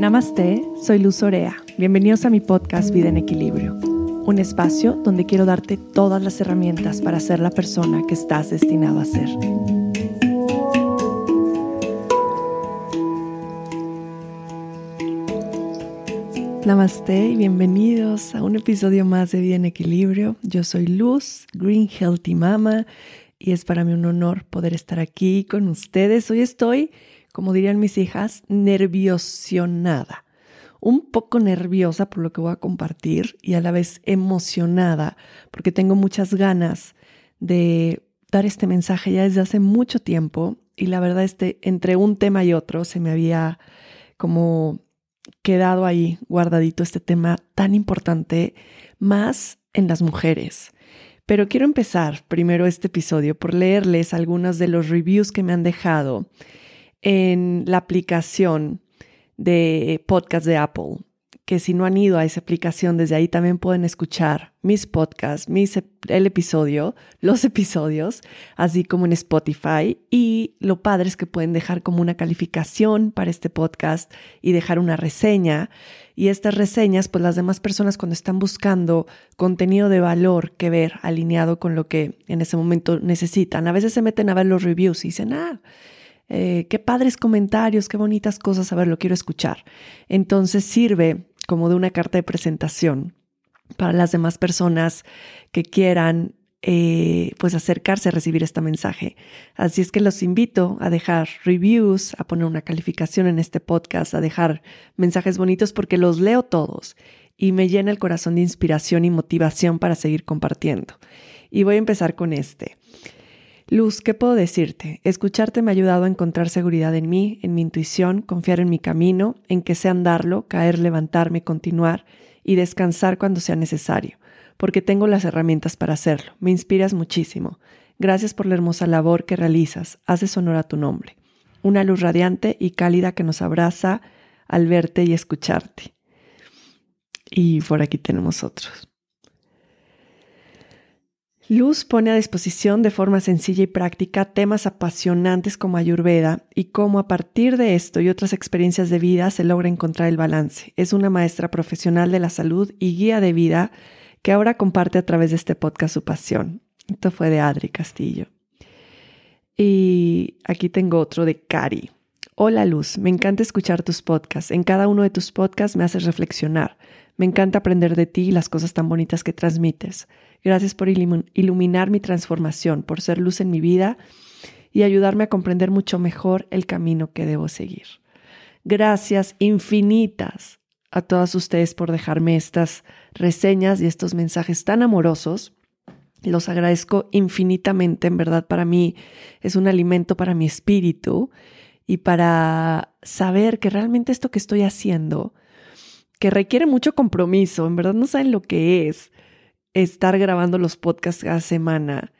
Namaste, soy Luz Orea. Bienvenidos a mi podcast Vida en Equilibrio, un espacio donde quiero darte todas las herramientas para ser la persona que estás destinado a ser. Namaste y bienvenidos a un episodio más de Vida en Equilibrio. Yo soy Luz, Green Healthy Mama, y es para mí un honor poder estar aquí con ustedes. Hoy estoy como dirían mis hijas, nerviosionada. Un poco nerviosa por lo que voy a compartir y a la vez emocionada porque tengo muchas ganas de dar este mensaje ya desde hace mucho tiempo y la verdad este entre un tema y otro se me había como quedado ahí guardadito este tema tan importante más en las mujeres. Pero quiero empezar primero este episodio por leerles algunos de los reviews que me han dejado en la aplicación de podcast de Apple, que si no han ido a esa aplicación, desde ahí también pueden escuchar mis podcasts, mis, el episodio, los episodios, así como en Spotify. Y lo padre es que pueden dejar como una calificación para este podcast y dejar una reseña. Y estas reseñas, pues las demás personas cuando están buscando contenido de valor que ver alineado con lo que en ese momento necesitan, a veces se meten a ver los reviews y dicen, ah, eh, qué padres comentarios, qué bonitas cosas, a ver, lo quiero escuchar. Entonces sirve como de una carta de presentación para las demás personas que quieran eh, pues acercarse a recibir este mensaje. Así es que los invito a dejar reviews, a poner una calificación en este podcast, a dejar mensajes bonitos porque los leo todos y me llena el corazón de inspiración y motivación para seguir compartiendo. Y voy a empezar con este. Luz, ¿qué puedo decirte? Escucharte me ha ayudado a encontrar seguridad en mí, en mi intuición, confiar en mi camino, en que sé andarlo, caer, levantarme, continuar y descansar cuando sea necesario, porque tengo las herramientas para hacerlo. Me inspiras muchísimo. Gracias por la hermosa labor que realizas. Haces honor a tu nombre. Una luz radiante y cálida que nos abraza al verte y escucharte. Y por aquí tenemos otros. Luz pone a disposición de forma sencilla y práctica temas apasionantes como Ayurveda y cómo a partir de esto y otras experiencias de vida se logra encontrar el balance. Es una maestra profesional de la salud y guía de vida que ahora comparte a través de este podcast su pasión. Esto fue de Adri Castillo. Y aquí tengo otro de Cari. Hola Luz, me encanta escuchar tus podcasts. En cada uno de tus podcasts me haces reflexionar. Me encanta aprender de ti y las cosas tan bonitas que transmites. Gracias por iluminar mi transformación, por ser luz en mi vida y ayudarme a comprender mucho mejor el camino que debo seguir. Gracias infinitas a todas ustedes por dejarme estas reseñas y estos mensajes tan amorosos. Los agradezco infinitamente, en verdad para mí es un alimento para mi espíritu y para saber que realmente esto que estoy haciendo, que requiere mucho compromiso, en verdad no saben lo que es, estar grabando los podcasts cada semana,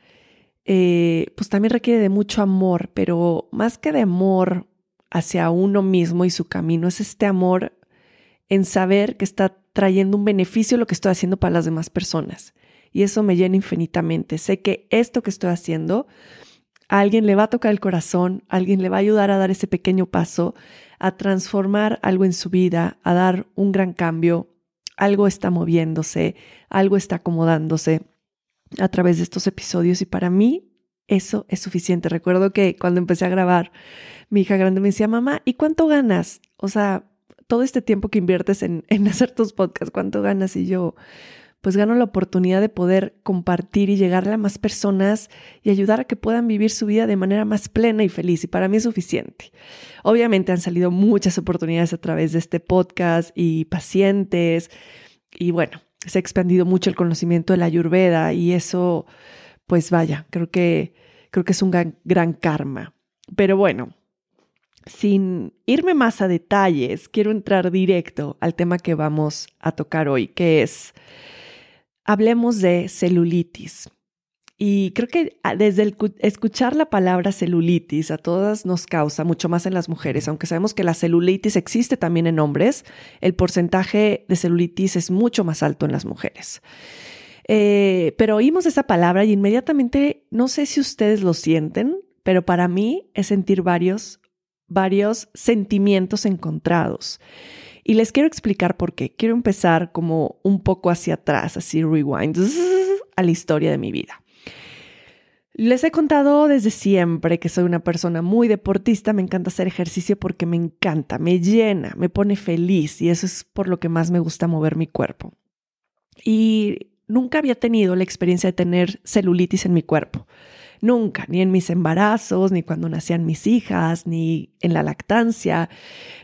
eh, pues también requiere de mucho amor, pero más que de amor hacia uno mismo y su camino, es este amor en saber que está trayendo un beneficio lo que estoy haciendo para las demás personas. Y eso me llena infinitamente. Sé que esto que estoy haciendo, alguien le va a tocar el corazón, alguien le va a ayudar a dar ese pequeño paso, a transformar algo en su vida, a dar un gran cambio, algo está moviéndose, algo está acomodándose a través de estos episodios y para mí eso es suficiente. Recuerdo que cuando empecé a grabar, mi hija grande me decía, mamá, ¿y cuánto ganas? O sea, todo este tiempo que inviertes en, en hacer tus podcasts, ¿cuánto ganas? Y yo, pues gano la oportunidad de poder compartir y llegarle a más personas y ayudar a que puedan vivir su vida de manera más plena y feliz. Y para mí es suficiente. Obviamente han salido muchas oportunidades a través de este podcast y pacientes. Y bueno, se ha expandido mucho el conocimiento de la ayurveda y eso, pues vaya, creo que, creo que es un gran, gran karma. Pero bueno, sin irme más a detalles, quiero entrar directo al tema que vamos a tocar hoy, que es hablemos de celulitis. Y creo que ah, desde el escuchar la palabra celulitis a todas nos causa, mucho más en las mujeres, aunque sabemos que la celulitis existe también en hombres, el porcentaje de celulitis es mucho más alto en las mujeres. Eh, pero oímos esa palabra y inmediatamente, no sé si ustedes lo sienten, pero para mí es sentir varios, varios sentimientos encontrados. Y les quiero explicar por qué. Quiero empezar como un poco hacia atrás, así rewind a la historia de mi vida. Les he contado desde siempre que soy una persona muy deportista, me encanta hacer ejercicio porque me encanta, me llena, me pone feliz y eso es por lo que más me gusta mover mi cuerpo. Y nunca había tenido la experiencia de tener celulitis en mi cuerpo. Nunca, ni en mis embarazos, ni cuando nacían mis hijas, ni en la lactancia.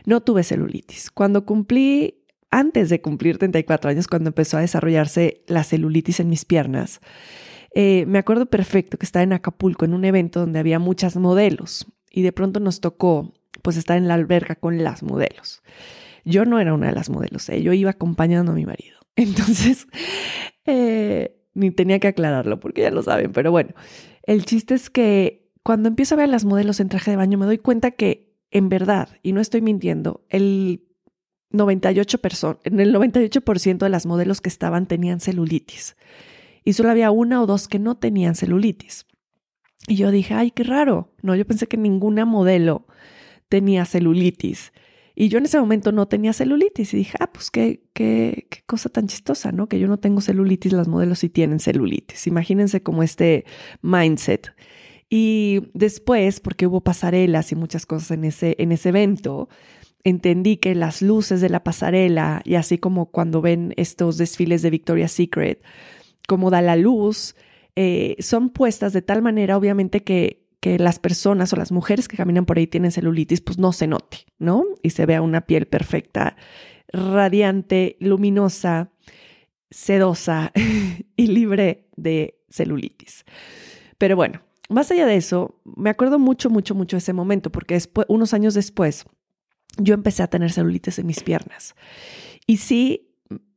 No tuve celulitis. Cuando cumplí, antes de cumplir 34 años, cuando empezó a desarrollarse la celulitis en mis piernas, eh, me acuerdo perfecto que estaba en Acapulco en un evento donde había muchas modelos y de pronto nos tocó pues estar en la alberca con las modelos. Yo no era una de las modelos, ¿eh? yo iba acompañando a mi marido. Entonces, eh, ni tenía que aclararlo porque ya lo saben, pero bueno, el chiste es que cuando empiezo a ver las modelos en traje de baño me doy cuenta que en verdad, y no estoy mintiendo, el 98 en el 98% de las modelos que estaban tenían celulitis y solo había una o dos que no tenían celulitis. Y yo dije, ay, qué raro. No, yo pensé que ninguna modelo tenía celulitis. Y yo en ese momento no tenía celulitis y dije, ah, pues qué, qué, qué cosa tan chistosa, ¿no? Que yo no tengo celulitis, las modelos sí tienen celulitis. Imagínense como este mindset. Y después, porque hubo pasarelas y muchas cosas en ese, en ese evento, entendí que las luces de la pasarela, y así como cuando ven estos desfiles de Victoria's Secret, como da la luz, eh, son puestas de tal manera, obviamente, que que las personas o las mujeres que caminan por ahí tienen celulitis, pues no se note, ¿no? Y se vea una piel perfecta, radiante, luminosa, sedosa y libre de celulitis. Pero bueno, más allá de eso, me acuerdo mucho, mucho, mucho ese momento, porque después, unos años después, yo empecé a tener celulitis en mis piernas. Y sí,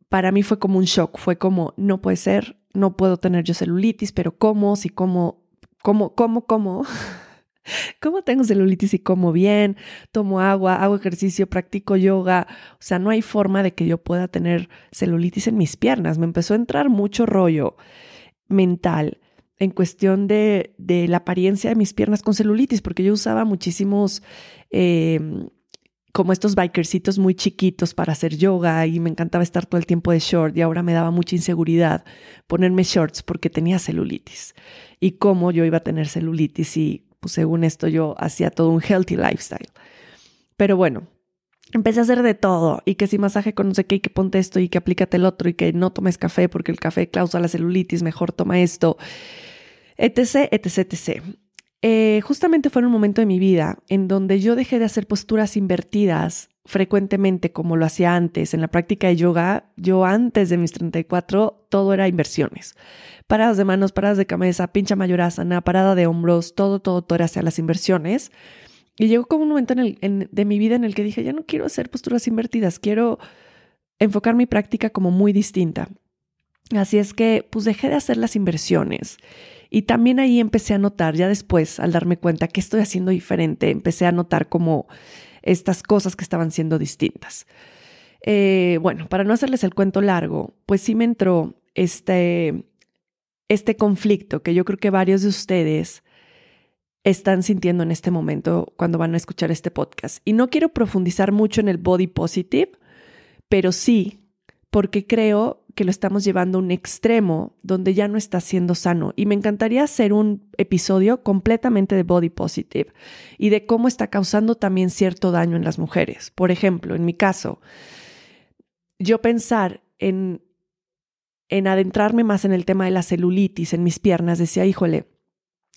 para mí fue como un shock, fue como, no puede ser, no puedo tener yo celulitis, pero ¿cómo? Si como ¿Cómo, cómo, cómo? ¿Cómo tengo celulitis y como bien? Tomo agua, hago ejercicio, practico yoga. O sea, no hay forma de que yo pueda tener celulitis en mis piernas. Me empezó a entrar mucho rollo mental en cuestión de, de la apariencia de mis piernas con celulitis, porque yo usaba muchísimos em, como estos bikercitos muy chiquitos para hacer yoga y me encantaba estar todo el tiempo de short y ahora me daba mucha inseguridad ponerme shorts porque tenía celulitis y cómo yo iba a tener celulitis y pues según esto yo hacía todo un healthy lifestyle. Pero bueno, empecé a hacer de todo y que si masaje con no sé qué y que ponte esto y que aplícate el otro y que no tomes café porque el café causa la celulitis, mejor toma esto, etc, etc, etc. Eh, justamente fue en un momento de mi vida en donde yo dejé de hacer posturas invertidas frecuentemente como lo hacía antes. En la práctica de yoga, yo antes de mis 34, todo era inversiones. Paradas de manos, paradas de cabeza, pincha mayorasana, parada de hombros, todo, todo, todo era hacia las inversiones. Y llegó como un momento en de mi vida en el que dije, ya no quiero hacer posturas invertidas, quiero enfocar mi práctica como muy distinta. Así es que, pues dejé de hacer las inversiones y también ahí empecé a notar, ya después, al darme cuenta que estoy haciendo diferente, empecé a notar como estas cosas que estaban siendo distintas. Eh, bueno, para no hacerles el cuento largo, pues sí me entró este, este conflicto que yo creo que varios de ustedes están sintiendo en este momento cuando van a escuchar este podcast. Y no quiero profundizar mucho en el body positive, pero sí porque creo que lo estamos llevando a un extremo donde ya no está siendo sano. Y me encantaría hacer un episodio completamente de body positive y de cómo está causando también cierto daño en las mujeres. Por ejemplo, en mi caso, yo pensar en, en adentrarme más en el tema de la celulitis en mis piernas, decía, híjole,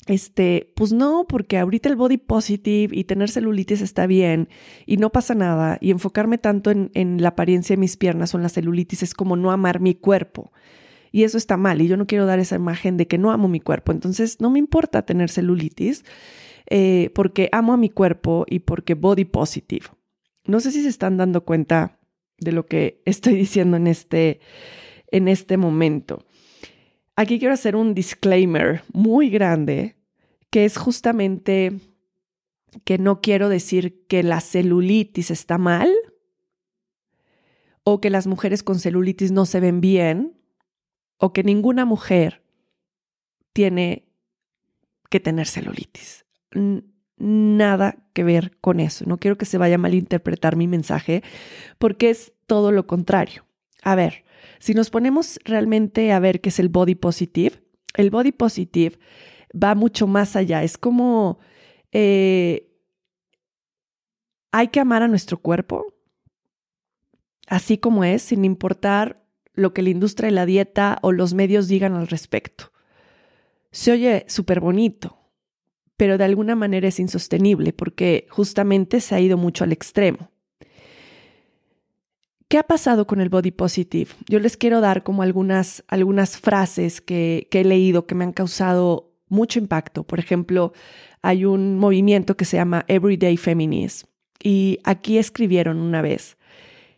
este, pues no, porque ahorita el body positive y tener celulitis está bien y no pasa nada. Y enfocarme tanto en, la apariencia de mis piernas o en la celulitis es como no amar mi cuerpo. Y eso está mal. Y yo no quiero dar esa imagen de que no amo mi cuerpo. Entonces no me importa tener celulitis eh, porque amo a mi cuerpo y porque body positive. No sé si se están dando cuenta de lo que estoy diciendo en este, en este momento. Aquí quiero hacer un disclaimer muy grande, que es justamente que no quiero decir que la celulitis está mal o que las mujeres con celulitis no se ven bien o que ninguna mujer tiene que tener celulitis. nada que ver con eso. No quiero que se vaya a malinterpretar mi mensaje porque es todo lo contrario. A ver, si nos ponemos realmente a ver qué es el body positive, el body positive va mucho más allá. Es como eh, hay que amar a nuestro cuerpo, así como es, sin importar lo que la industria de la dieta o los medios digan al respecto. Se oye súper bonito, pero de alguna manera es insostenible porque justamente se ha ido mucho al extremo. ¿Qué ha pasado con el body positive? Yo les quiero dar como algunas, algunas frases que, que he leído que me han causado mucho impacto. Por ejemplo, hay un movimiento que se llama Everyday Feminism y aquí escribieron una vez,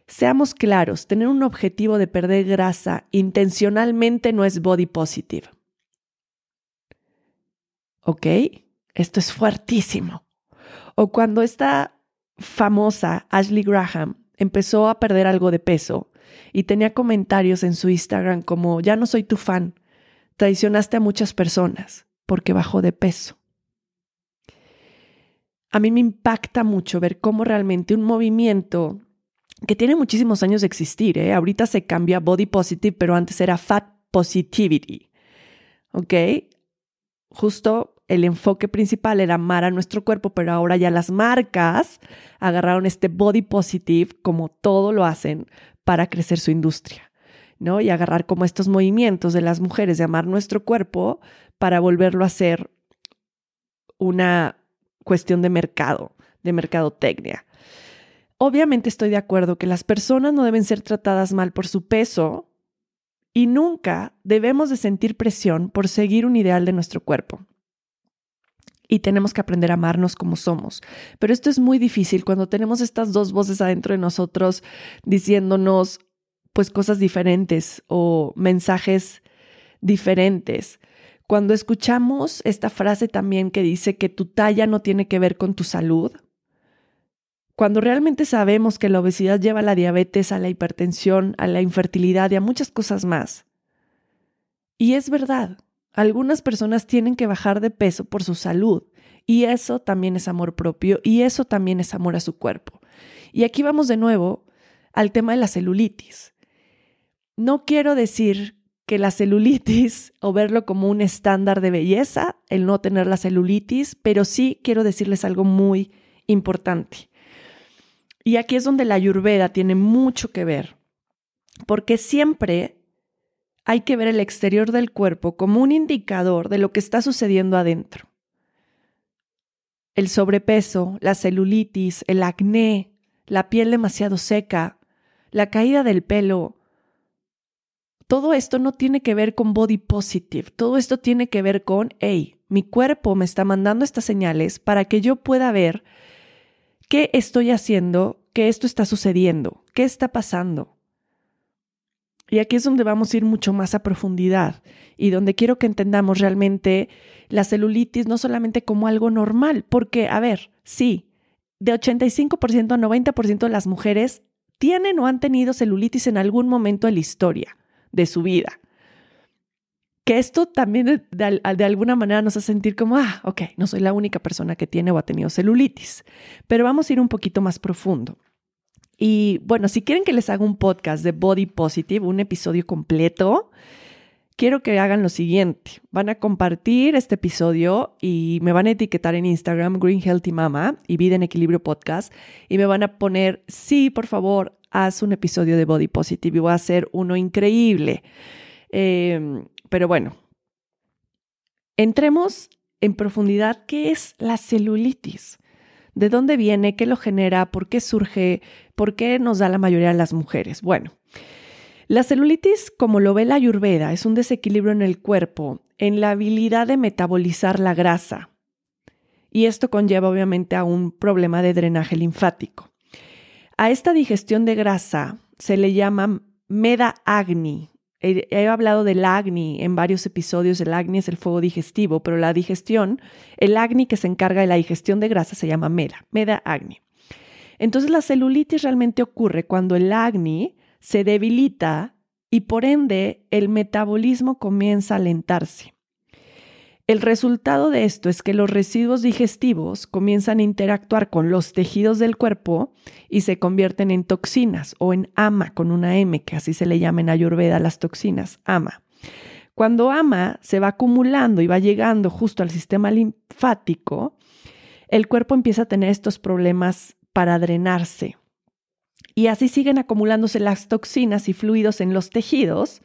seamos claros, tener un objetivo de perder grasa intencionalmente no es body positive. ¿Ok? Esto es fuertísimo. O cuando esta famosa Ashley Graham empezó a perder algo de peso y tenía comentarios en su Instagram como, ya no soy tu fan, traicionaste a muchas personas porque bajó de peso. A mí me impacta mucho ver cómo realmente un movimiento que tiene muchísimos años de existir, ¿eh? ahorita se cambia body positive, pero antes era fat positivity. ¿Ok? Justo el enfoque principal era amar a nuestro cuerpo, pero ahora ya las marcas agarraron este body positive como todo lo hacen para crecer su industria, ¿no? Y agarrar como estos movimientos de las mujeres de amar nuestro cuerpo para volverlo a ser una cuestión de mercado, de mercadotecnia. Obviamente estoy de acuerdo que las personas no deben ser tratadas mal por su peso y nunca debemos de sentir presión por seguir un ideal de nuestro cuerpo. Y tenemos que aprender a amarnos como somos. Pero esto es muy difícil cuando tenemos estas dos voces adentro de nosotros diciéndonos pues cosas diferentes o mensajes diferentes. Cuando escuchamos esta frase también que dice que tu talla no tiene que ver con tu salud, cuando realmente sabemos que la obesidad lleva a la diabetes, a la hipertensión, a la infertilidad y a muchas cosas más. Y es verdad, algunas personas tienen que bajar de peso por su salud y eso también es amor propio y eso también es amor a su cuerpo. Y aquí vamos de nuevo al tema de la celulitis. No quiero decir que la celulitis o verlo como un estándar de belleza, el no tener la celulitis, pero sí quiero decirles algo muy importante. Y aquí es donde la ayurveda tiene mucho que ver, porque siempre hay que ver el exterior del cuerpo como un indicador de lo que está sucediendo adentro. El sobrepeso, la celulitis, el acné, la piel demasiado seca, la caída del pelo, todo esto no tiene que ver con body positive, todo esto tiene que ver con, hey, mi cuerpo me está mandando estas señales para que yo pueda ver ¿Qué estoy haciendo? ¿Qué esto está sucediendo? ¿Qué está pasando? Y aquí es donde vamos a ir mucho más a profundidad y donde quiero que entendamos realmente la celulitis no solamente como algo normal, porque, a ver, sí, de 85% a 90% de las mujeres tienen o han tenido celulitis en algún momento de la historia de su vida que esto también de, alguna manera nos hace sentir como, ah, ok, no soy la única persona que tiene o ha tenido celulitis, pero vamos a ir un poquito más profundo. Y bueno, si quieren que les haga un podcast de Body Positive, un episodio completo, quiero que hagan lo siguiente. Van a compartir este episodio y me van a etiquetar en Instagram Green Healthy Mama y Vida en Equilibrio Podcast y me van a poner, sí, por favor, haz un episodio de Body Positive y voy a hacer uno increíble. Eh, pero bueno, entremos en profundidad qué es la celulitis. ¿De dónde viene? ¿Qué lo genera? ¿Por qué surge? ¿Por qué nos da la mayoría de las mujeres? Bueno, la celulitis, como lo ve la ayurveda, es un desequilibrio en el cuerpo, en la habilidad de metabolizar la grasa. Y esto conlleva obviamente a un problema de drenaje linfático. A esta digestión de grasa se le llama meda agni He, hablado del acné en varios episodios. El acné es el fuego digestivo, pero la digestión, el acné que se encarga de la digestión de grasa se llama meda, meda acné. Entonces la celulitis realmente ocurre cuando el acné se debilita y por ende el metabolismo comienza a alentarse. El resultado de esto es que los residuos digestivos comienzan a interactuar con los tejidos del cuerpo y se convierten en toxinas o en ama con una M, que así se le llama en Ayurveda las toxinas, ama. Cuando ama se va acumulando y va llegando justo al sistema linfático, el cuerpo empieza a tener estos problemas para drenarse. Y así siguen acumulándose las toxinas y fluidos en los tejidos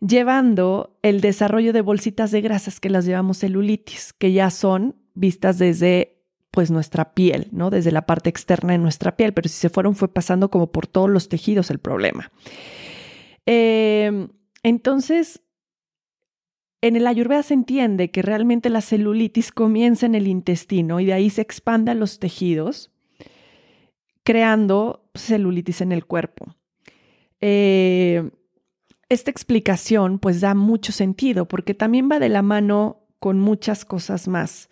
llevando el desarrollo de bolsitas de grasas que las llevamos celulitis, que ya son vistas desde pues nuestra piel, ¿no? Desde la parte externa de nuestra piel, pero si se fueron fue pasando como por todos los tejidos el problema. Em, entonces, en el ayurveda se entiende que realmente la celulitis comienza en el intestino y de ahí se expande a los tejidos, creando celulitis en el cuerpo. Eh, esta explicación pues da mucho sentido porque también va de la mano con muchas cosas más.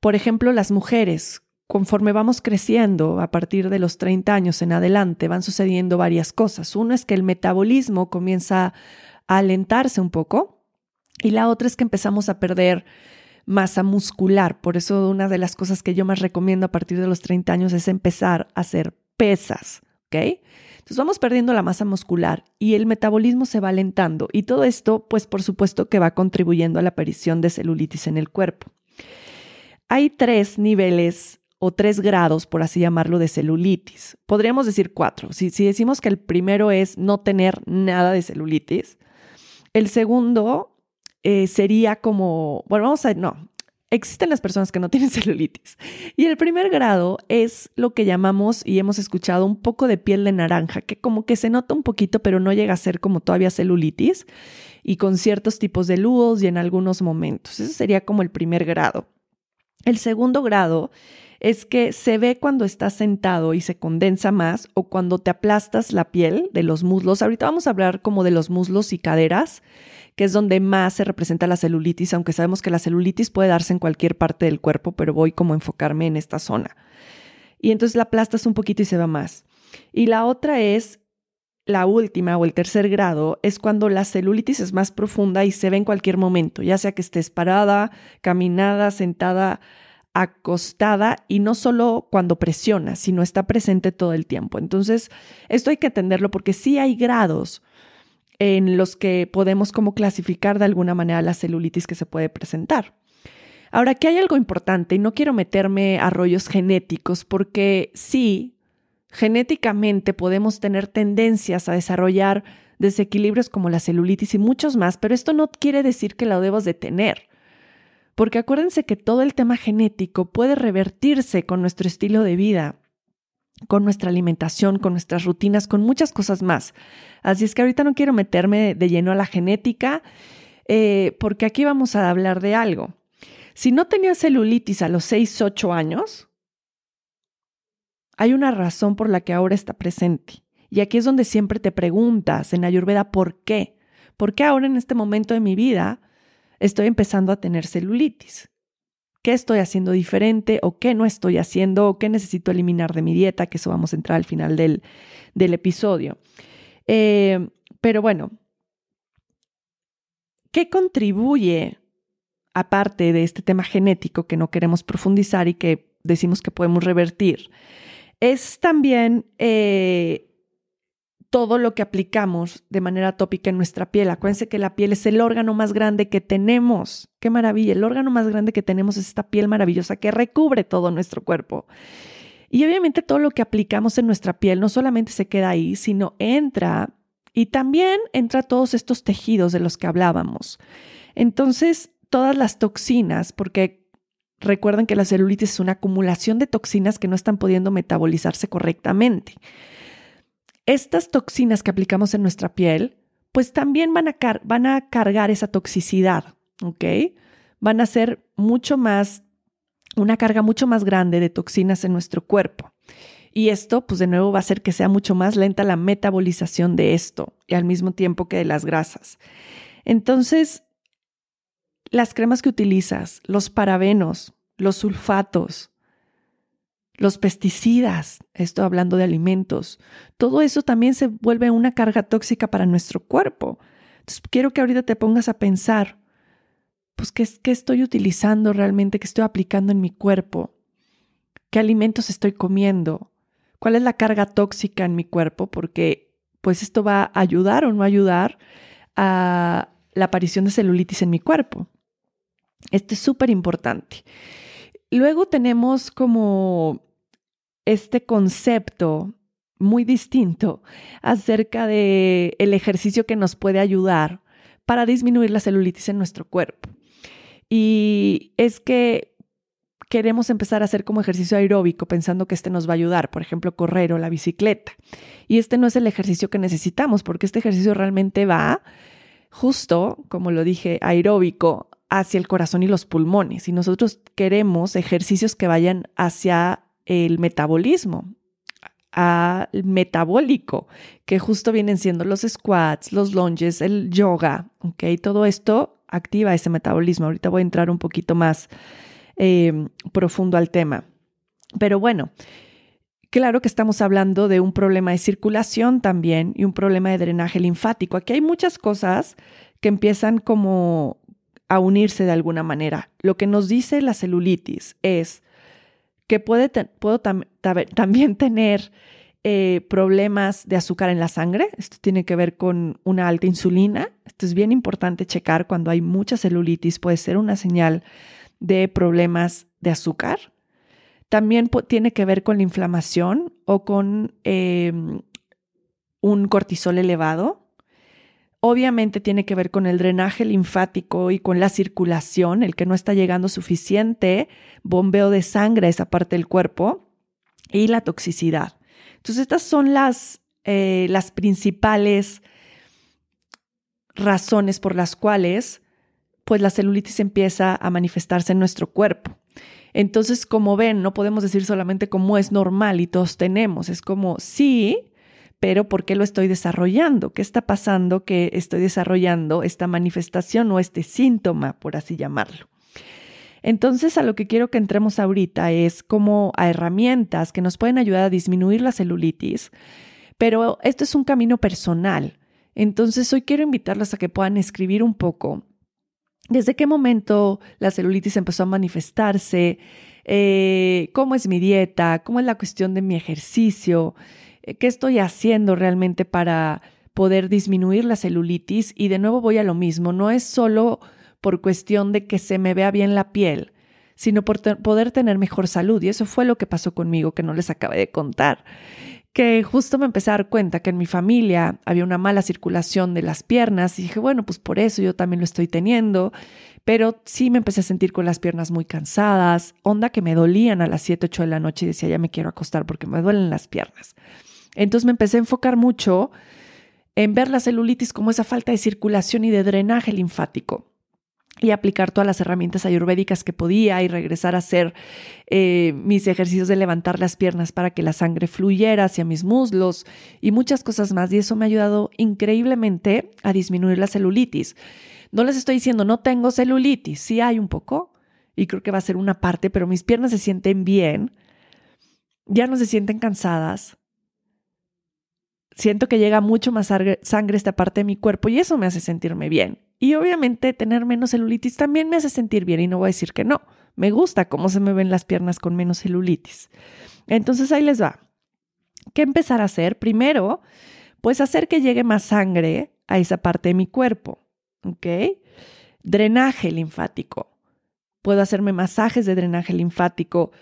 Por ejemplo, las mujeres, conforme vamos creciendo a partir de los 30 años en adelante, van sucediendo varias cosas. Uno es que el metabolismo comienza a alentarse un poco y la otra es que empezamos a perder masa muscular. Por eso una de las cosas que yo más recomiendo a partir de los 30 años es empezar a hacer pesas, ¿ok? Entonces vamos perdiendo la masa muscular y el metabolismo se va alentando y todo esto, pues por supuesto que va contribuyendo a la aparición de celulitis en el cuerpo. Hay tres niveles o tres grados, por así llamarlo, de celulitis. Podríamos decir cuatro. Si, si decimos que el primero es no tener nada de celulitis, el segundo eh, sería como, bueno, vamos a, no, existen las personas que no tienen celulitis. Y el primer grado es lo que llamamos y hemos escuchado un poco de piel de naranja, que como que se nota un poquito, pero no llega a ser como todavía celulitis y con ciertos tipos de luz y en algunos momentos. Ese sería como el primer grado. El segundo grado es que se ve cuando estás sentado y se condensa más o cuando te aplastas la piel de los muslos. Ahorita vamos a hablar como de los muslos y caderas que es donde más se representa la celulitis, aunque sabemos que la celulitis puede darse en cualquier parte del cuerpo, pero voy como a enfocarme en esta zona. Y entonces la aplastas un poquito y se va más. Y la otra es la última o el tercer grado es cuando la celulitis es más profunda y se ve en cualquier momento, ya sea que estés parada, caminada, sentada, acostada y no solo cuando presiona, sino está presente todo el tiempo. Entonces, esto hay que atenderlo porque sí hay grados en los que podemos como clasificar de alguna manera la celulitis que se puede presentar. Ahora, aquí hay algo importante y no quiero meterme a rollos genéticos porque sí, genéticamente podemos tener tendencias a desarrollar desequilibrios como la celulitis y muchos más, pero esto no quiere decir que la debas de tener. Porque acuérdense que todo el tema genético puede revertirse con nuestro estilo de vida con nuestra alimentación, con nuestras rutinas, con muchas cosas más. Así es que ahorita no quiero meterme de lleno a la genética, eh, porque aquí vamos a hablar de algo. Si no tenías celulitis a los 6, 8 años, hay una razón por la que ahora está presente. Y aquí es donde siempre te preguntas en Ayurveda, ¿por qué? ¿Por qué ahora en este momento de mi vida estoy empezando a tener celulitis? qué estoy haciendo diferente o qué no estoy haciendo o qué necesito eliminar de mi dieta, que eso vamos a entrar al final del, episodio. Eh, pero bueno, ¿qué contribuye, aparte de este tema genético que no queremos profundizar y que decimos que podemos revertir? Es también eh, todo lo que aplicamos de manera tópica en nuestra piel. Acuérdense que la piel es el órgano más grande que tenemos. Qué maravilla. El órgano más grande que tenemos es esta piel maravillosa que recubre todo nuestro cuerpo. Y obviamente todo lo que aplicamos en nuestra piel no solamente se queda ahí, sino entra y también entra todos estos tejidos de los que hablábamos. Entonces, todas las toxinas, porque recuerden que la celulitis es una acumulación de toxinas que no están pudiendo metabolizarse correctamente estas toxinas que aplicamos en nuestra piel, pues también van a, van a cargar esa toxicidad, ¿ok? Van a ser mucho más, una carga mucho más grande de toxinas en nuestro cuerpo. Y esto, pues de nuevo, va a hacer que sea mucho más lenta la metabolización de esto y al mismo tiempo que de las grasas. Entonces, las cremas que utilizas, los parabenos, los sulfatos, los pesticidas, esto hablando de alimentos, todo eso también se vuelve una carga tóxica para nuestro cuerpo. Entonces, quiero que ahorita te pongas a pensar, pues, ¿qué, estoy utilizando realmente? ¿Qué estoy aplicando en mi cuerpo? ¿Qué alimentos estoy comiendo? ¿Cuál es la carga tóxica en mi cuerpo? Porque pues esto va a ayudar o no ayudar a la aparición de celulitis en mi cuerpo. Esto es súper importante. Luego tenemos como este concepto muy distinto acerca de el ejercicio que nos puede ayudar para disminuir la celulitis en nuestro cuerpo. Y es que queremos empezar a hacer como ejercicio aeróbico pensando que este nos va a ayudar, por ejemplo, correr o la bicicleta. Y este no es el ejercicio que necesitamos porque este ejercicio realmente va justo, como lo dije, aeróbico hacia el corazón y los pulmones. Y nosotros queremos ejercicios que vayan hacia el metabolismo, al metabólico, que justo vienen siendo los squats, los lunges, el yoga, ¿ok? Todo esto activa ese metabolismo. Ahorita voy a entrar un poquito más eh, profundo al tema. Pero bueno, claro que estamos hablando de un problema de circulación también y un problema de drenaje linfático. Aquí hay muchas cosas que empiezan como a unirse de alguna manera. Lo que nos dice la celulitis es que puede puedo también tener eh, problemas de azúcar en la sangre. Esto tiene que ver con una alta insulina. Esto es bien importante checar cuando hay mucha celulitis. Puede ser una señal de problemas de azúcar. También tiene que ver con la inflamación o con em, un cortisol elevado. Obviamente tiene que ver con el drenaje linfático y con la circulación, el que no está llegando suficiente bombeo de sangre a esa parte del cuerpo y la toxicidad. Entonces, estas son las, eh, las principales razones por las cuales pues la celulitis empieza a manifestarse en nuestro cuerpo. Entonces, como ven, no podemos decir solamente como es normal y todos tenemos, es como sí, pero ¿por qué lo estoy desarrollando? ¿Qué está pasando que estoy desarrollando esta manifestación o este síntoma, por así llamarlo? Entonces, a lo que quiero que entremos ahorita es como a herramientas que nos pueden ayudar a disminuir la celulitis, pero esto es un camino personal. Entonces, hoy quiero invitarlos a que puedan escribir un poco desde qué momento la celulitis empezó a manifestarse, eh, cómo es mi dieta, cómo es la cuestión de mi ejercicio, eh, qué estoy haciendo realmente para poder disminuir la celulitis. Y de nuevo voy a lo mismo, no es solo por cuestión de que se me vea bien la piel, sino por poder tener mejor salud. Y eso fue lo que pasó conmigo, que no les acabé de contar que justo me empecé a dar cuenta que en mi familia había una mala circulación de las piernas y dije, bueno, pues por eso yo también lo estoy teniendo, pero sí me empecé a sentir con las piernas muy cansadas, onda que me dolían a las 7, 8 de la noche y decía, ya me quiero acostar porque me duelen las piernas. Entonces me empecé a enfocar mucho en ver la celulitis como esa falta de circulación y de drenaje linfático y aplicar todas las herramientas ayurvédicas que podía y regresar a hacer eh, mis ejercicios de levantar las piernas para que la sangre fluyera hacia mis muslos y muchas cosas más. Y eso me ha ayudado increíblemente a disminuir la celulitis. No les estoy diciendo no tengo celulitis, sí hay un poco y creo que va a ser una parte, pero mis piernas se sienten bien, ya no se sienten cansadas. Siento que llega mucho más sangre a esta parte de mi cuerpo y eso me hace sentirme bien. Y obviamente tener menos celulitis también me hace sentir bien y no voy a decir que no. Me gusta cómo se me ven las piernas con menos celulitis. Entonces ahí les va. ¿Qué empezar a hacer? Primero, pues hacer que llegue más sangre a esa parte de mi cuerpo. ¿Ok? Drenaje linfático. Puedo hacerme masajes de drenaje linfático.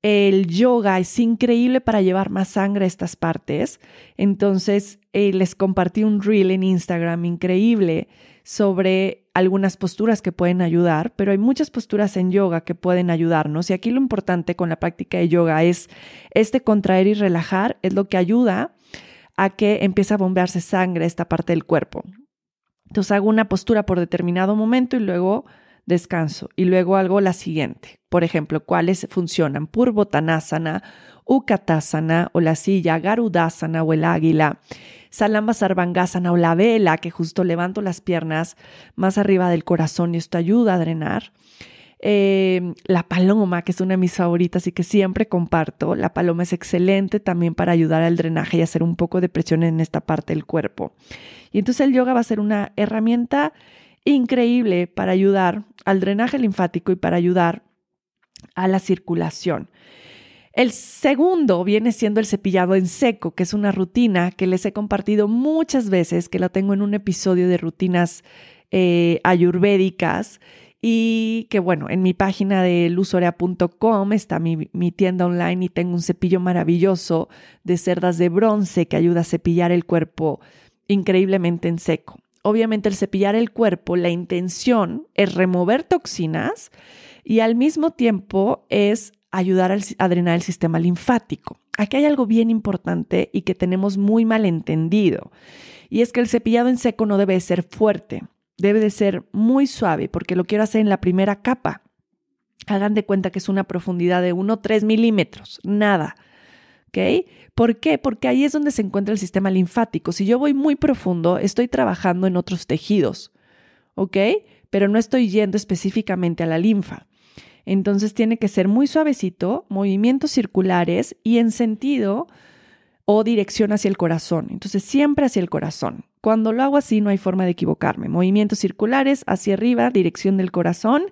El yoga es increíble para llevar más sangre a estas partes. Entonces, eh, les compartí un reel en Instagram increíble sobre algunas posturas que pueden ayudar, pero hay muchas posturas en yoga que pueden ayudarnos. Y aquí lo importante con la práctica de yoga es este contraer y relajar, es lo que ayuda a que empiece a bombearse sangre esta parte del cuerpo. Entonces hago una postura por determinado momento y luego descanso y luego hago la siguiente. Por ejemplo, ¿cuáles funcionan? Purvottanasana, Ukatasana o la silla, Garudasana o el águila, Salamba Sarvangasana o la vela, que justo levanto las piernas más arriba del corazón y esto ayuda a drenar. Eh, la paloma, que es una de mis favoritas y que siempre comparto. La paloma es excelente también para ayudar al drenaje y hacer un poco de presión en esta parte del cuerpo. Y entonces el yoga va a ser una herramienta increíble para ayudar al drenaje linfático y para ayudar a la circulación. El segundo viene siendo el cepillado en seco, que es una rutina que les he compartido muchas veces, que la tengo en un episodio de rutinas eh, ayurvédicas y que bueno, en mi página de luzorea.com está mi, mi, tienda online y tengo un cepillo maravilloso de cerdas de bronce que ayuda a cepillar el cuerpo increíblemente en seco. Obviamente el cepillar el cuerpo, la intención es remover toxinas y al mismo tiempo es ayudar a drenar el sistema linfático. Aquí hay algo bien importante y que tenemos muy mal entendido y es que el cepillado en seco no debe ser fuerte debe de ser muy suave porque lo quiero hacer en la primera capa. Hagan de cuenta que es una profundidad de 1 3 milímetros, nada. ¿Ok? ¿Por qué? Porque ahí es donde se encuentra el sistema linfático. Si yo voy muy profundo, estoy trabajando en otros tejidos. ¿Ok? Pero no estoy yendo específicamente a la linfa. Entonces tiene que ser muy suavecito, movimientos circulares y en sentido o dirección hacia el corazón. Entonces siempre hacia el corazón. Cuando lo hago así no hay forma de equivocarme. Movimientos circulares hacia arriba, dirección del corazón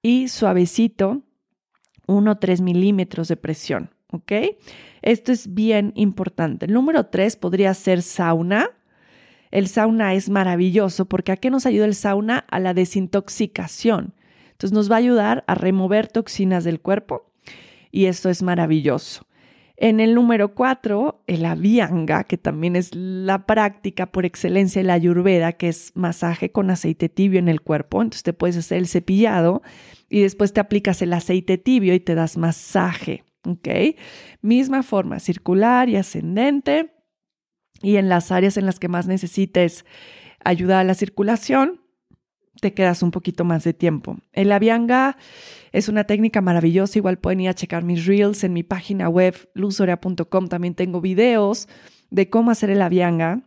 y suavecito, 1 3 milímetros de presión. ¿Ok? Esto es bien importante. El número 3 podría ser sauna. El sauna es maravilloso porque ¿a qué nos ayuda el sauna? A la desintoxicación. Entonces nos va a ayudar a remover toxinas del cuerpo y esto es maravilloso. En el número cuatro, el avianga, que también es la práctica por excelencia de la ayurveda, que es masaje con aceite tibio en el cuerpo. Entonces te puedes hacer el cepillado y después te aplicas el aceite tibio y te das masaje. ¿Ok? Misma forma, circular y ascendente. Y en las áreas en las que más necesites ayuda a la circulación, te quedas un poquito más de tiempo. El avianga es una técnica maravillosa, igual pueden ir a checar mis reels en mi página web luzorea.com, también tengo videos de cómo hacer el avianga,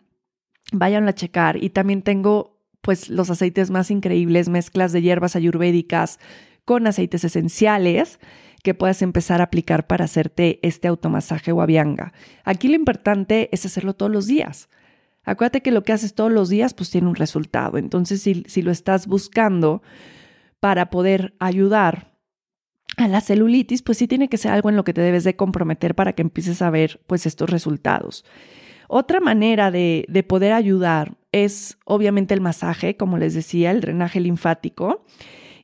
vayan a checar y también tengo pues los aceites más increíbles, mezclas de hierbas ayurvédicas con aceites esenciales que puedas empezar a aplicar para hacerte este automasaje o avianga. Aquí lo importante es hacerlo todos los días. Acuérdate que lo que haces todos los días pues tiene un resultado. Entonces, si, si lo estás buscando para poder ayudar a la celulitis, pues sí tiene que ser algo en lo que te debes de comprometer para que empieces a ver pues estos resultados. Otra manera de, de poder ayudar es obviamente el masaje, como les decía, el drenaje linfático.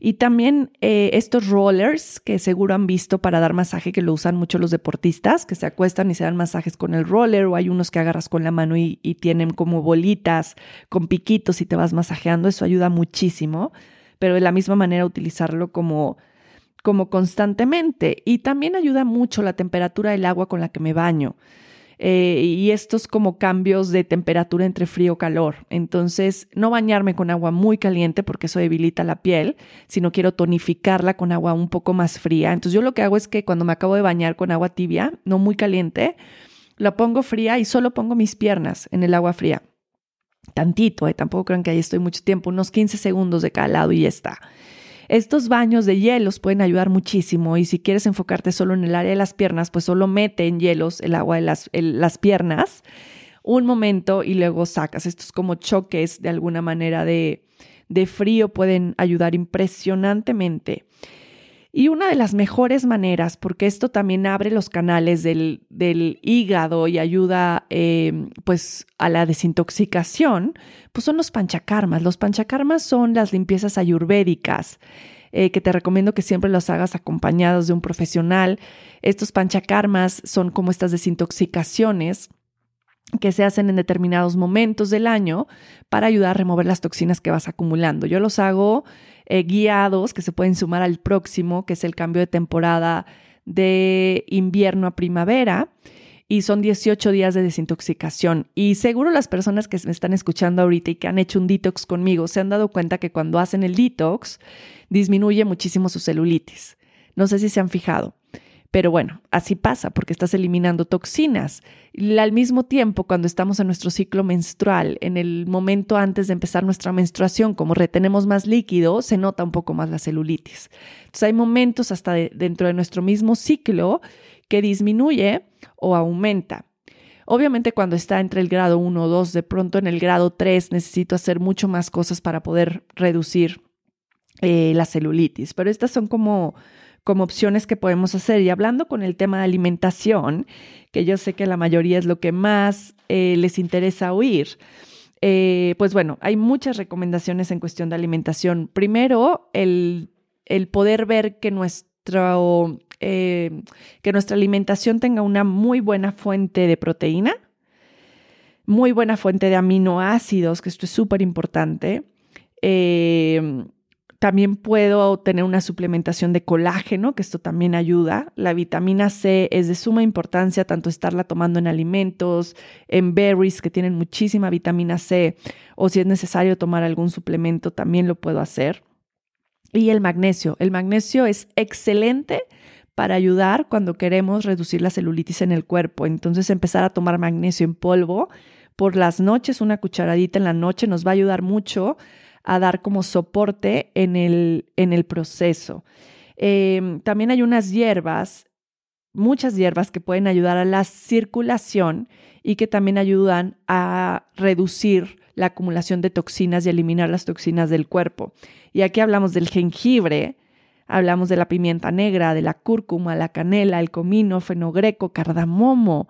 Y también eh, estos rollers que seguro han visto para dar masaje, que lo usan mucho los deportistas, que se acuestan y se dan masajes con el roller, o hay unos que agarras con la mano y, tienen como bolitas con piquitos y te vas masajeando, eso ayuda muchísimo, pero de la misma manera utilizarlo como como constantemente y también ayuda mucho la temperatura del agua con la que me baño. Eh, y estos como cambios de temperatura entre frío y calor. Entonces, no bañarme con agua muy caliente porque eso debilita la piel, sino quiero tonificarla con agua un poco más fría. Entonces, yo lo que hago es que cuando me acabo de bañar con agua tibia, no muy caliente, la pongo fría y solo pongo mis piernas en el agua fría. Tantito, eh, tampoco crean que ahí estoy mucho tiempo, unos 15 segundos de cada lado y ya está. Estos baños de hielos pueden ayudar muchísimo y si quieres enfocarte solo en el área de las piernas, pues solo mete en hielos el agua de las, las piernas un momento y luego sacas. Estos como choques de alguna manera de, de frío pueden ayudar impresionantemente. Y una de las mejores maneras, porque esto también abre los canales del, del hígado y ayuda eh, pues a la desintoxicación, pues son los panchakarmas. Los panchakarmas son las limpiezas ayurvédicas. Eh, que te recomiendo que siempre los hagas acompañados de un profesional. Estos panchakarmas son como estas desintoxicaciones que se hacen en determinados momentos del año para ayudar a remover las toxinas que vas acumulando. Yo los hago eh, guiados que se pueden sumar al próximo, que es el cambio de temporada de invierno a primavera. Y son 18 días de desintoxicación. Y seguro las personas que me están escuchando ahorita y que han hecho un detox conmigo se han dado cuenta que cuando hacen el detox disminuye muchísimo su celulitis. No sé si se han fijado. Pero bueno, así pasa porque estás eliminando toxinas. Al mismo tiempo, cuando estamos en nuestro ciclo menstrual, en el momento antes de empezar nuestra menstruación, como retenemos más líquido, se nota un poco más la celulitis. Entonces hay momentos hasta dentro de nuestro mismo ciclo que disminuye o aumenta. Obviamente cuando está entre el grado 1 o 2, de pronto en el grado 3 necesito hacer mucho más cosas para poder reducir eh, la celulitis. Pero estas son como, como opciones que podemos hacer. Y hablando con el tema de alimentación, que yo sé que la mayoría es lo que más eh, les interesa oír. Eh, pues bueno, hay muchas recomendaciones en cuestión de alimentación. Primero, el, poder ver que, nuestro, que nuestra alimentación tenga una muy buena fuente de proteína, muy buena fuente de aminoácidos, que esto es súper importante. Eh, también puedo tener una suplementación de colágeno, que esto también ayuda. La vitamina C es de suma importancia, tanto estarla tomando en alimentos, en berries, que tienen muchísima vitamina C, o si es necesario tomar algún suplemento, también lo puedo hacer. Y el magnesio. El magnesio es excelente para ayudar cuando queremos reducir la celulitis en el cuerpo. Entonces empezar a tomar magnesio en polvo por las noches, una cucharadita en la noche, nos va a ayudar mucho a dar como soporte en el, en el proceso. Em, también hay unas hierbas, muchas hierbas que pueden ayudar a la circulación y que también ayudan a reducir la acumulación de toxinas y eliminar las toxinas del cuerpo. Y aquí hablamos del jengibre, hablamos de la pimienta negra, de la cúrcuma, la canela, el comino, fenogreco, cardamomo,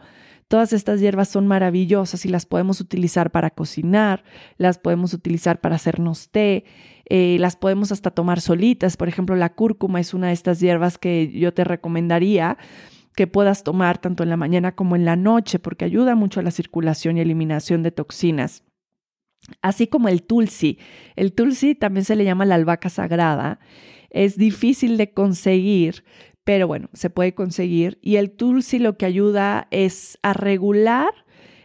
Todas estas hierbas son maravillosas y las podemos utilizar para cocinar, las podemos utilizar para hacernos té, eh, las podemos hasta tomar solitas. Por ejemplo, la cúrcuma es una de estas hierbas que yo te recomendaría que puedas tomar tanto en la mañana como en la noche porque ayuda mucho a la circulación y eliminación de toxinas. Así como el tulsi. El tulsi también se le llama la albahaca sagrada. Es difícil de conseguir, pero bueno, se puede conseguir. Y el Tulsi lo que ayuda es a regular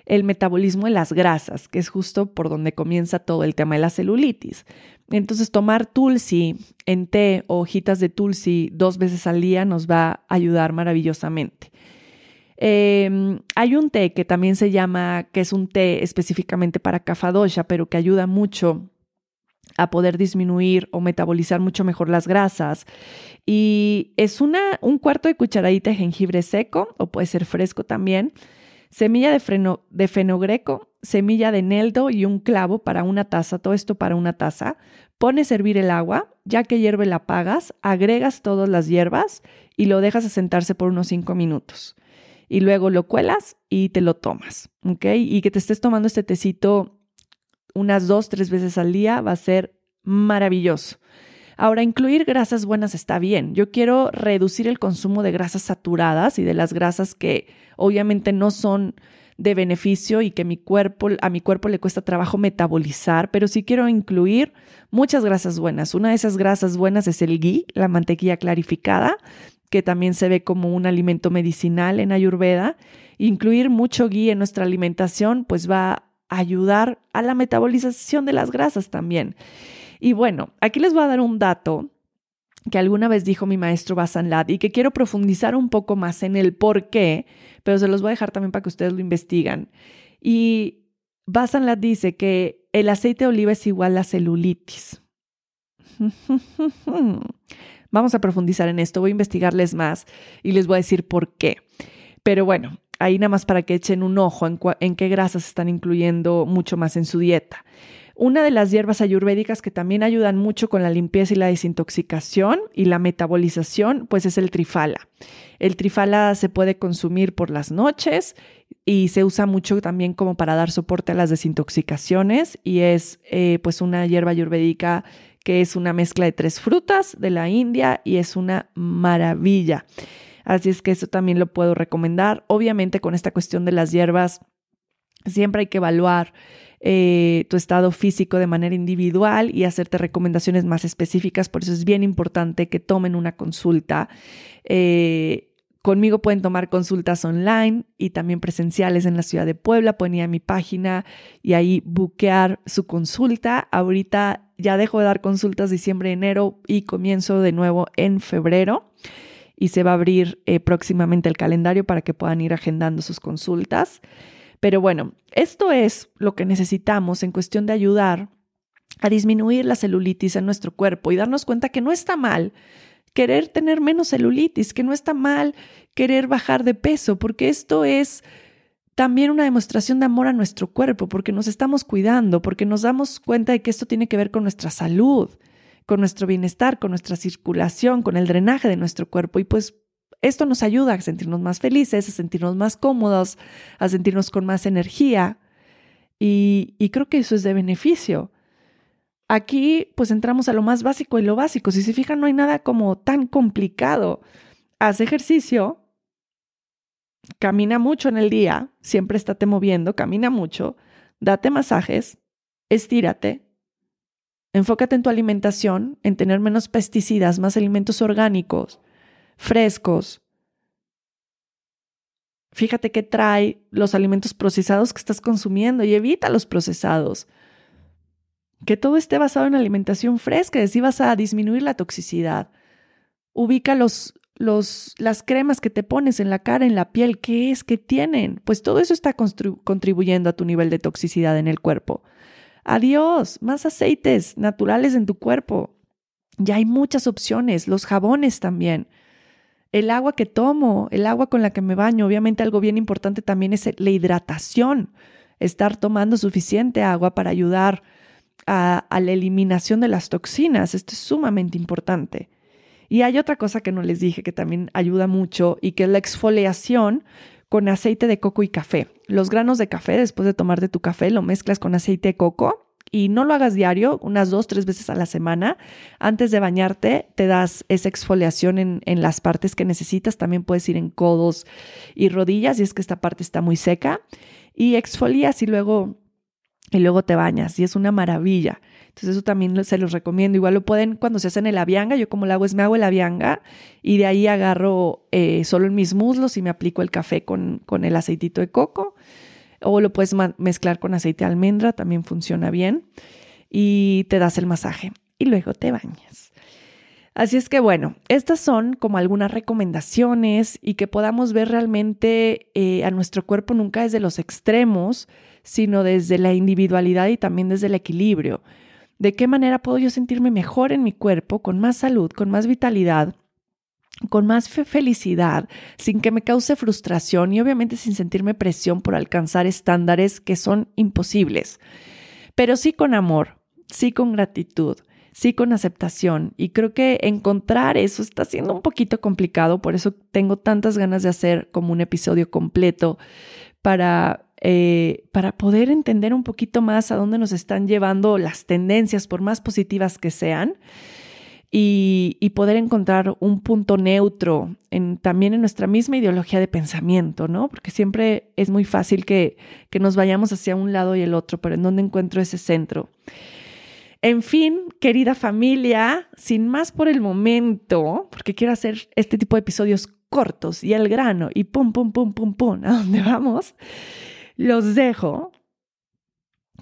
el metabolismo de las grasas, que es justo por donde comienza todo el tema de la celulitis. Entonces, tomar Tulsi en té o hojitas de Tulsi dos veces al día nos va a ayudar maravillosamente. Em, hay un té que también se llama, que es un té específicamente para cafadosha, pero que ayuda mucho a poder disminuir o metabolizar mucho mejor las grasas. Y es una, un cuarto de cucharadita de jengibre seco, o puede ser fresco también, semilla de, freno, de fenogreco, semilla de neldo y un clavo para una taza, todo esto para una taza. Pones a hervir el agua, ya que hierve la apagas, agregas todas las hierbas y lo dejas asentarse por unos 5 minutos. Y luego lo cuelas y te lo tomas, ¿ok? Y que te estés tomando este tecito unas dos, tres veces al día va a ser maravilloso. Ahora, incluir grasas buenas está bien. Yo quiero reducir el consumo de grasas saturadas y de las grasas que obviamente no son de beneficio y que mi cuerpo, a mi cuerpo le cuesta trabajo metabolizar, pero sí quiero incluir muchas grasas buenas. Una de esas grasas buenas es el ghee, la mantequilla clarificada, que también se ve como un alimento medicinal en Ayurveda. Incluir mucho ghee en nuestra alimentación pues va ayudar a la metabolización de las grasas también. Y bueno, aquí les voy a dar un dato que alguna vez dijo mi maestro Basanlad y que quiero profundizar un poco más en el por qué, pero se los voy a dejar también para que ustedes lo investigan. Y Basanlad dice que el aceite de oliva es igual a celulitis. Vamos a profundizar en esto, voy a investigarles más y les voy a decir por qué. Pero bueno, ahí nada más para que echen un ojo en, qué grasas están incluyendo mucho más en su dieta. Una de las hierbas ayurvédicas que también ayudan mucho con la limpieza y la desintoxicación y la metabolización, pues es el trifala. El trifala se puede consumir por las noches y se usa mucho también como para dar soporte a las desintoxicaciones y es eh, pues una hierba ayurvédica que es una mezcla de tres frutas de la India y es una maravilla. Así es que eso también lo puedo recomendar. Obviamente con esta cuestión de las hierbas, siempre hay que evaluar eh, tu estado físico de manera individual y hacerte recomendaciones más específicas. Por eso es bien importante que tomen una consulta. Eh, conmigo pueden tomar consultas online y también presenciales en la ciudad de Puebla. Pueden ir a mi página y ahí buquear su consulta. Ahorita ya dejo de dar consultas diciembre, enero y comienzo de nuevo en febrero y se va a abrir eh, próximamente el calendario para que puedan ir agendando sus consultas. Pero bueno, esto es lo que necesitamos en cuestión de ayudar a disminuir la celulitis en nuestro cuerpo y darnos cuenta que no está mal querer tener menos celulitis, que no está mal querer bajar de peso, porque esto es también una demostración de amor a nuestro cuerpo, porque nos estamos cuidando, porque nos damos cuenta de que esto tiene que ver con nuestra salud con nuestro bienestar, con nuestra circulación, con el drenaje de nuestro cuerpo y pues esto nos ayuda a sentirnos más felices, a sentirnos más cómodos, a sentirnos con más energía y, creo que eso es de beneficio. Aquí pues entramos a lo más básico y lo básico. Si se fijan, no hay nada como tan complicado. Haz ejercicio, camina mucho en el día, siempre estate moviendo, camina mucho, date masajes, estírate, enfócate en tu alimentación, en tener menos pesticidas, más alimentos orgánicos, frescos. Fíjate qué trae los alimentos procesados que estás consumiendo y evita los procesados. Que todo esté basado en alimentación fresca, así vas a disminuir la toxicidad. Ubica los, los, las cremas que te pones en la cara, en la piel, ¿qué es? ¿Qué tienen? Pues todo eso está contribuyendo a tu nivel de toxicidad en el cuerpo. Adiós, más aceites naturales en tu cuerpo. Ya hay muchas opciones, los jabones también. El agua que tomo, el agua con la que me baño, obviamente algo bien importante también es la hidratación, estar tomando suficiente agua para ayudar a, la eliminación de las toxinas. Esto es sumamente importante. Y hay otra cosa que no les dije que también ayuda mucho y que es la exfoliación con aceite de coco y café. Los granos de café, después de tomarte tu café, lo mezclas con aceite de coco y no lo hagas diario, unas dos, tres veces a la semana. Antes de bañarte, te das esa exfoliación en, en las partes que necesitas. También puedes ir en codos y rodillas, y es que esta parte está muy seca. Y exfolias y luego y luego te bañas y es una maravilla. Entonces eso también se los recomiendo. Igual lo pueden cuando se hacen el avianga, yo como lo hago es me hago el avianga y de ahí agarro eh, solo en mis muslos y me aplico el café con, con el aceitito de coco o lo puedes mezclar con aceite de almendra, también funciona bien y te das el masaje y luego te bañas. Así es que bueno, estas son como algunas recomendaciones y que podamos ver realmente eh, a nuestro cuerpo nunca desde los extremos, sino desde la individualidad y también desde el equilibrio. ¿De qué manera puedo yo sentirme mejor en mi cuerpo, con más salud, con más vitalidad, con más felicidad, sin que me cause frustración y obviamente sin sentirme presión por alcanzar estándares que son imposibles? Pero sí con amor, sí con gratitud, sí con aceptación. Y creo que encontrar eso está siendo un poquito complicado, por eso tengo tantas ganas de hacer como un episodio completo para eh, para poder entender un poquito más a dónde nos están llevando las tendencias, por más positivas que sean, y, poder encontrar un punto neutro también en nuestra misma ideología de pensamiento, ¿no? Porque siempre es muy fácil que, que nos vayamos hacia un lado y el otro, pero ¿en dónde encuentro ese centro? En fin, querida familia, sin más por el momento, porque quiero hacer este tipo de episodios cortos y al grano y pum, pum, pum, pum, pum, ¿a dónde vamos? Los dejo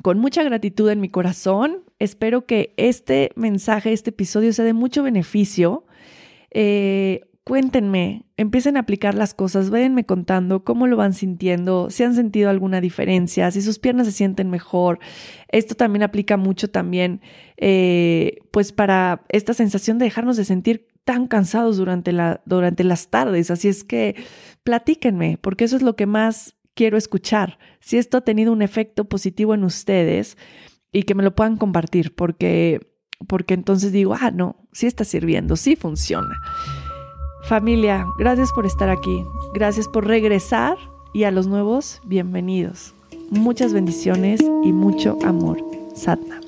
con mucha gratitud en mi corazón. Espero que este mensaje, este episodio sea de mucho beneficio. Eh, cuéntenme, empiecen a aplicar las cosas, váyanme contando cómo lo van sintiendo, si han sentido alguna diferencia, si sus piernas se sienten mejor. Esto también aplica mucho también, eh, pues para esta sensación de dejarnos de sentir tan cansados durante, la, durante las tardes. Así es que platíquenme, porque eso es lo que más quiero escuchar si esto ha tenido un efecto positivo en ustedes y que me lo puedan compartir, porque, porque entonces digo, ah, no, sí está sirviendo, sí funciona. Familia, gracias por estar aquí, gracias por regresar y a los nuevos, bienvenidos. Muchas bendiciones y mucho amor. Satna.